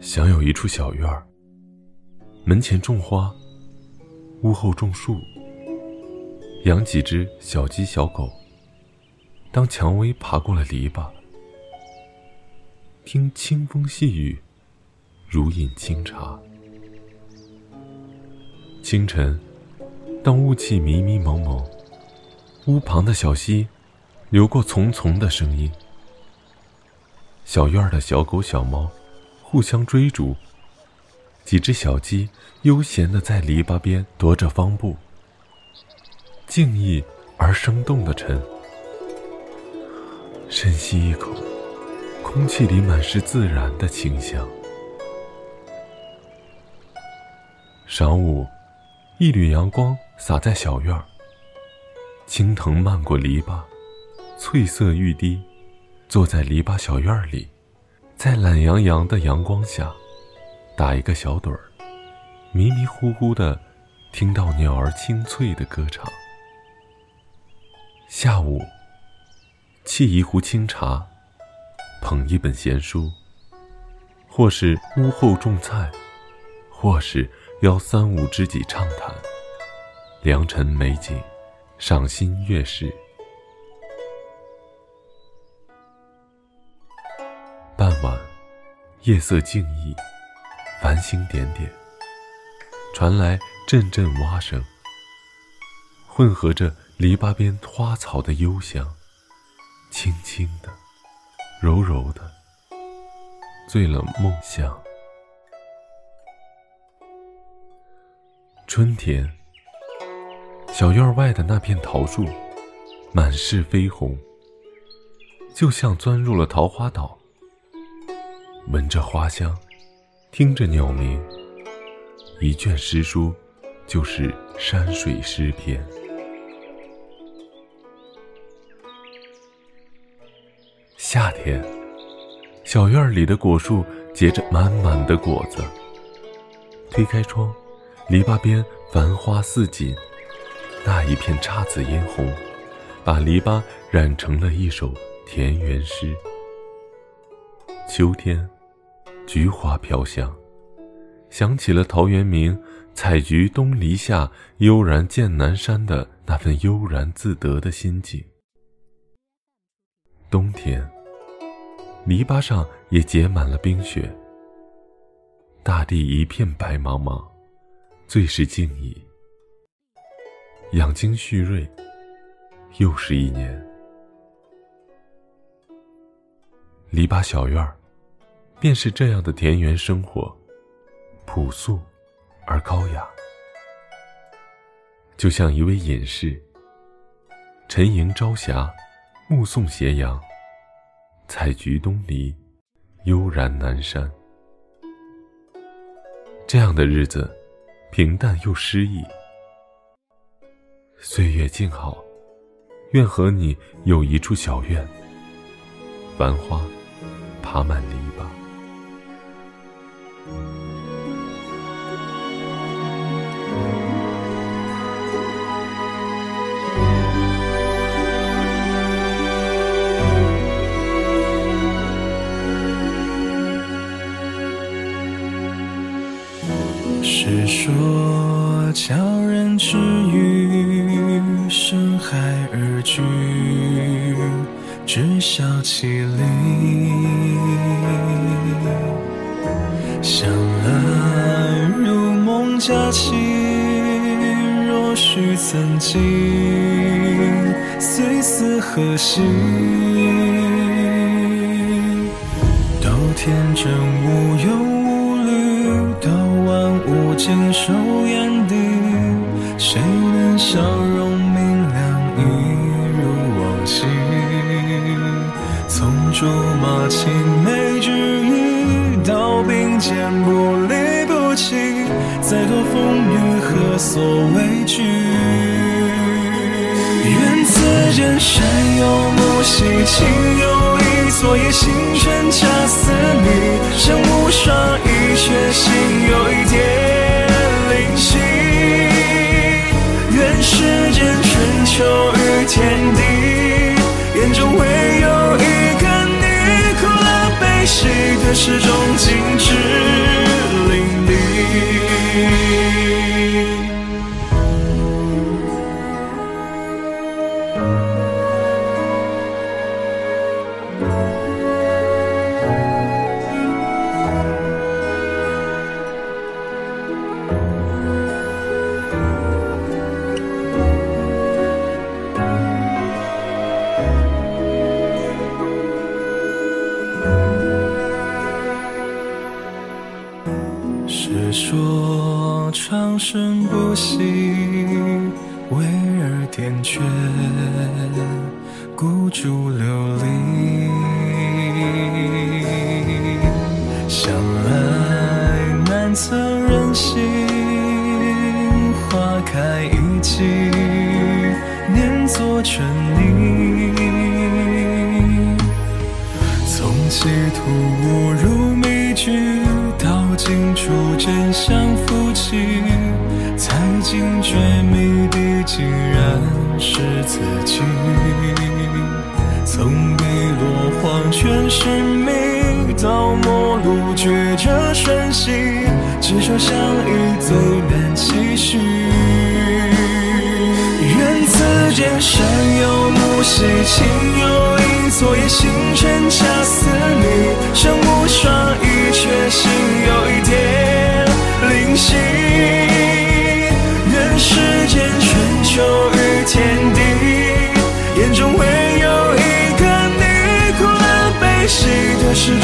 想有一处小院儿，门前种花，屋后种树，养几只小鸡小狗。当蔷薇爬过了篱笆，听清风细雨，如饮清茶。清晨，当雾气迷迷蒙蒙，屋旁的小溪流过淙淙的声音。小院的小狗小猫互相追逐，几只小鸡悠闲地在篱笆边踱着方步，静谧而生动的晨。深吸一口，空气里满是自然的清香。晌午，一缕阳光洒在小院儿，青藤漫过篱笆，翠色欲滴。坐在篱笆小院里，在懒洋洋的阳光下，打一个小盹儿，迷迷糊糊的听到鸟儿清脆的歌唱。下午，沏一壶清茶，捧一本闲书，或是屋后种菜，或是邀三五知己畅谈，良辰美景，赏心悦事。夜色静谧，繁星点点，传来阵阵蛙声，混合着篱笆边花草的幽香，轻轻的，柔柔的，醉了梦乡。春天，小院外的那片桃树，满是绯红，就像钻入了桃花岛。闻着花香，听着鸟鸣，一卷诗书就是山水诗篇。夏天，小院里的果树结着满满的果子。推开窗，篱笆边繁花似锦，那一片姹紫嫣红，把篱笆染成了一首田园诗。秋天。菊花飘香，想起了陶渊明“采菊东篱下，悠然见南山”的那份悠然自得的心境。冬天，篱笆上也结满了冰雪，大地一片白茫茫，最是静谧。养精蓄锐，又是一年。篱笆小院儿。便是这样的田园生活，朴素而高雅，就像一位隐士，沉吟朝霞，目送斜阳，采菊东篱，悠然南山。这样的日子，平淡又诗意。岁月静好，愿和你有一处小院，繁花爬满篱笆。是说教人之语，深海而居，知晓其理。想爱如梦佳期，若许曾经，虽思何夕？都天真无忧。无虑，到万物尽收眼底，谁能笑容明亮一如往昔？从竹马青到并肩不离不弃，再多风雨何所畏惧？愿此间山有木兮情有意，昨夜星辰恰似你，身无双翼却心有一点灵犀。愿世间春。秋与天地，眼中唯有一个你，苦乐悲喜的诗种精致说长生不息，为尔点缀，孤烛流离。向来难测人心，花开一季，念作春泥。从歧途误入，到惊出真相夫妻，才惊觉谜底竟然是自己。从碧落黄泉是迷，到末路抉择瞬息，执着相遇最难期许。愿此间山有木兮，情有意，昨夜星辰恰似你。是。